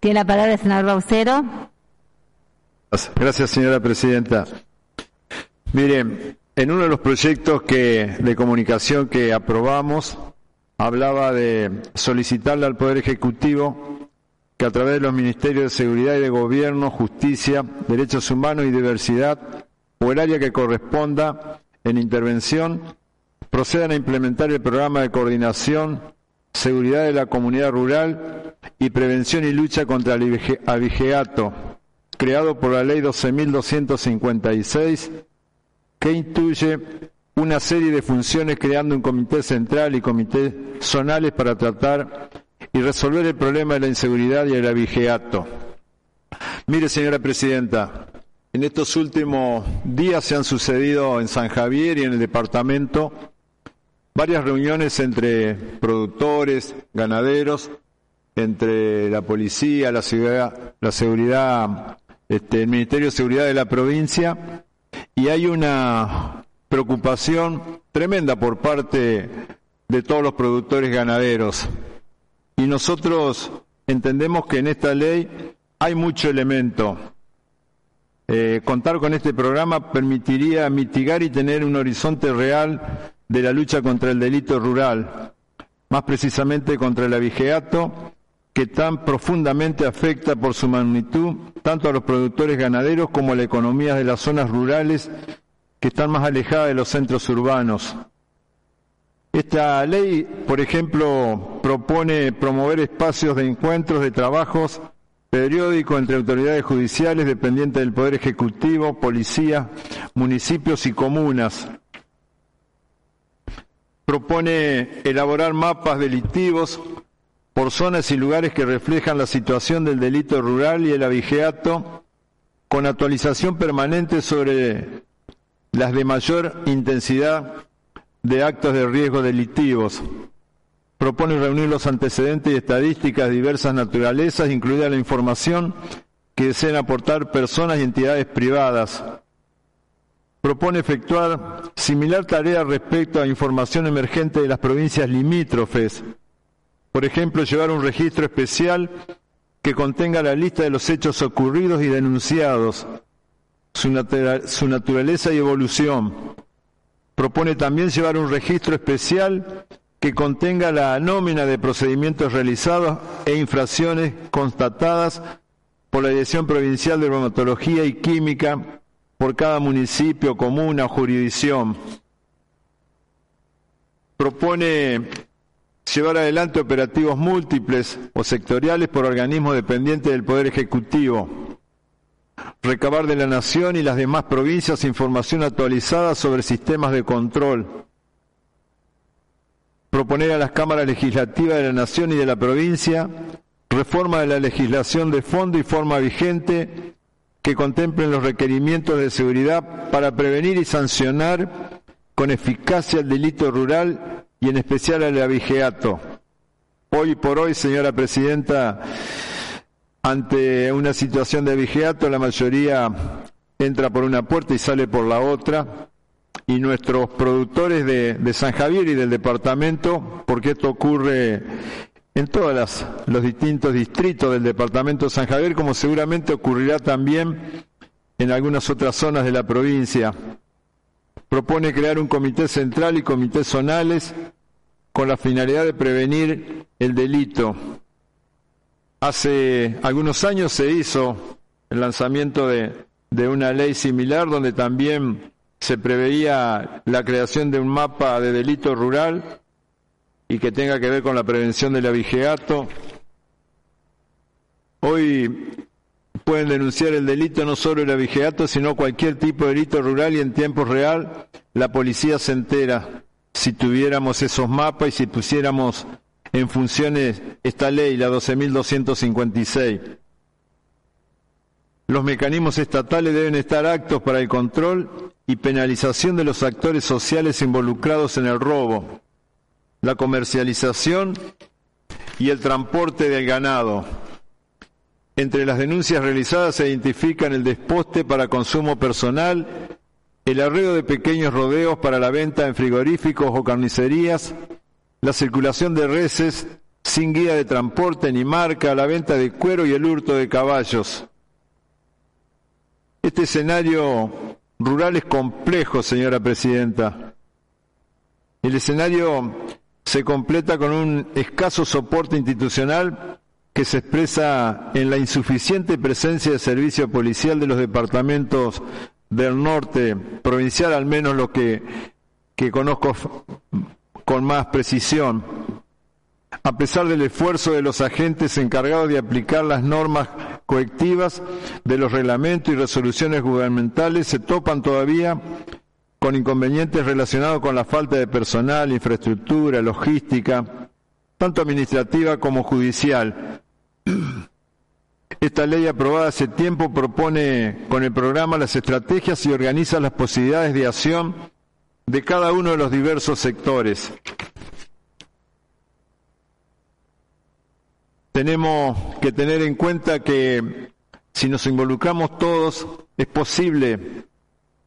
Tiene la palabra el senador Baucero. Gracias, señora presidenta. Mire, en uno de los proyectos de comunicación que aprobamos, hablaba de solicitarle al Poder Ejecutivo que a través de los Ministerios de Seguridad y de Gobierno, Justicia, Derechos Humanos y Diversidad, o el área que corresponda en intervención, procedan a implementar el programa de coordinación, seguridad de la comunidad rural y prevención y lucha contra el abigeato, creado por la Ley 12.256, que instituye una serie de funciones creando un comité central y comités zonales para tratar y resolver el problema de la inseguridad y el abigeato. Mire, señora presidenta, en estos últimos días se han sucedido en San Javier y en el departamento varias reuniones entre productores, ganaderos, entre la policía, la seguridad, la seguridad este, el Ministerio de Seguridad de la provincia y hay una preocupación tremenda por parte de todos los productores ganaderos. Y nosotros entendemos que en esta ley hay mucho elemento. Eh, contar con este programa permitiría mitigar y tener un horizonte real de la lucha contra el delito rural, más precisamente contra el abigeato, que tan profundamente afecta por su magnitud tanto a los productores ganaderos como a la economía de las zonas rurales que están más alejadas de los centros urbanos. Esta ley, por ejemplo, propone promover espacios de encuentros, de trabajos periódicos entre autoridades judiciales dependientes del Poder Ejecutivo, policía, municipios y comunas, propone elaborar mapas delictivos por zonas y lugares que reflejan la situación del delito rural y el abigeato, con actualización permanente sobre las de mayor intensidad de actos de riesgo delictivos. Propone reunir los antecedentes y estadísticas de diversas naturalezas, incluida la información que deseen aportar personas y entidades privadas, propone efectuar similar tarea respecto a información emergente de las provincias limítrofes. Por ejemplo, llevar un registro especial que contenga la lista de los hechos ocurridos y denunciados, su, naturaleza y evolución. Propone también llevar un registro especial que contenga la nómina de procedimientos realizados e infracciones constatadas por la Dirección Provincial de Reumatología y Química por cada municipio, comuna o jurisdicción. Propone llevar adelante operativos múltiples o sectoriales por organismos dependientes del Poder Ejecutivo. Recabar de la Nación y las demás provincias información actualizada sobre sistemas de control. Proponer a las cámaras legislativas de la Nación y de la provincia reforma de la legislación de fondo y forma vigente que contemplen los requerimientos de seguridad para prevenir y sancionar con eficacia el delito rural y en especial el abigeato. Hoy por hoy, señora presidenta, ante una situación de abigeato, la mayoría entra por una puerta y sale por la otra, y nuestros productores de, de San Javier y del departamento, porque esto ocurre en todos los distintos distritos del departamento de San Javier, como seguramente ocurrirá también en algunas otras zonas de la provincia. Propone crear un comité central y comités zonales con la finalidad de prevenir el delito. Hace algunos años se hizo el lanzamiento de, de una ley similar donde también se preveía la creación de un mapa de delito rural y que tenga que ver con la prevención del abigeato. Hoy pueden denunciar el delito no solo el abigeato, sino cualquier tipo de delito rural y en tiempo real la policía se entera si tuviéramos esos mapas y si pusiéramos en funciones esta ley, la 12.256. Los mecanismos estatales deben estar actos para el control y penalización de los actores sociales involucrados en el robo, la comercialización y el transporte del ganado. Entre las denuncias realizadas se identifican el desposte para consumo personal, el arreo de pequeños rodeos para la venta en frigoríficos o carnicerías, la circulación de reses sin guía de transporte ni marca, la venta de cuero y el hurto de caballos. Este escenario rural es complejo, señora presidenta. El escenario se completa con un escaso soporte institucional que se expresa en la insuficiente presencia de servicio policial de los departamentos del norte, provincial al menos lo que, que conozco con más precisión. A pesar del esfuerzo de los agentes encargados de aplicar las normas coactivas de los reglamentos y resoluciones gubernamentales, se topan todavía con inconvenientes relacionados con la falta de personal, infraestructura, logística, tanto administrativa como judicial. Esta ley aprobada hace tiempo propone con el programa las estrategias y organiza las posibilidades de acción de cada uno de los diversos sectores. Tenemos que tener en cuenta que si nos involucramos todos es posible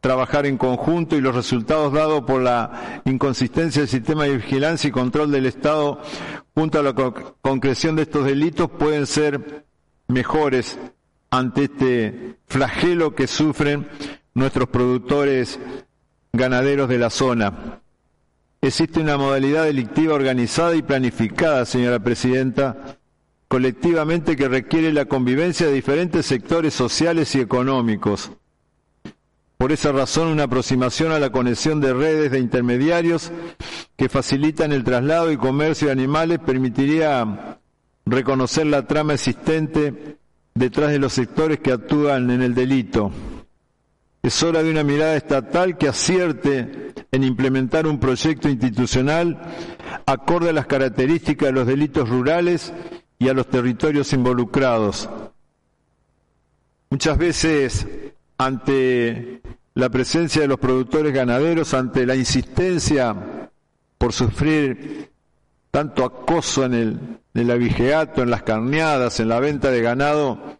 trabajar en conjunto y los resultados dados por la inconsistencia del sistema de vigilancia y control del Estado junto a la concreción de estos delitos pueden ser mejores ante este flagelo que sufren nuestros productores ganaderos de la zona. Existe una modalidad delictiva organizada y planificada, señora Presidenta, colectivamente que requiere la convivencia de diferentes sectores sociales y económicos por esa razón, una aproximación a la conexión de redes de intermediarios que facilitan el traslado y comercio de animales permitiría reconocer la trama existente detrás de los sectores que actúan en el delito. Es hora de una mirada estatal que acierte en implementar un proyecto institucional acorde a las características de los delitos rurales y a los territorios involucrados. Muchas veces ante la presencia de los productores ganaderos, ante la insistencia por sufrir tanto acoso en el, en en las carneadas, en la venta de ganado,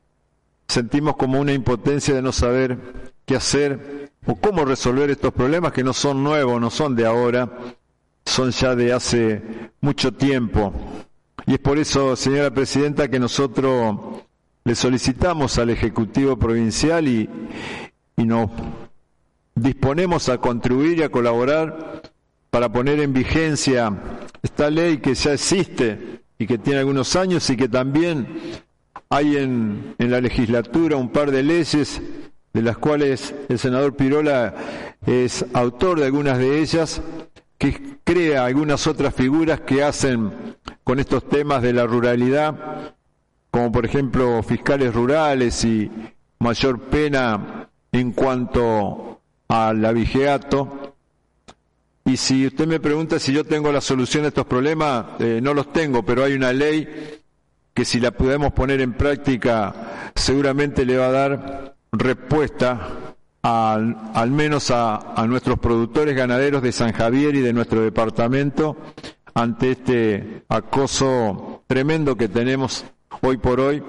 sentimos como una impotencia de no saber qué hacer o cómo resolver estos problemas que no son nuevos, no son de ahora, son ya de hace mucho tiempo. Y es por eso, señora Presidenta, que nosotros le solicitamos al Ejecutivo Provincial y, y nos disponemos a contribuir y a colaborar para poner en vigencia esta ley que ya existe y que tiene algunos años y que también hay en, en la legislatura un par de leyes de las cuales el senador Pirola es autor de algunas de ellas, que crea algunas otras figuras que hacen con estos temas de la ruralidad como por ejemplo fiscales rurales y mayor pena en cuanto al abigeato. Y si usted me pregunta si yo tengo la solución a estos problemas, eh, no los tengo, pero hay una ley que si la podemos poner en práctica seguramente le va a dar respuesta al, al menos a, a nuestros productores ganaderos de San Javier y de nuestro departamento ante este acoso tremendo que tenemos hoy por hoy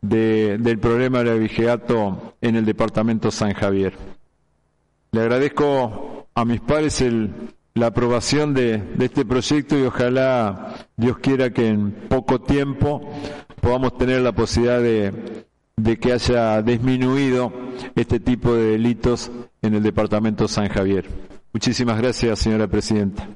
del problema del abigeato en el departamento San Javier. Le agradezco a mis padres el, la aprobación de, este proyecto y ojalá Dios quiera que en poco tiempo podamos tener la posibilidad de, de que haya disminuido este tipo de delitos en el departamento San Javier. Muchísimas gracias, señora presidenta.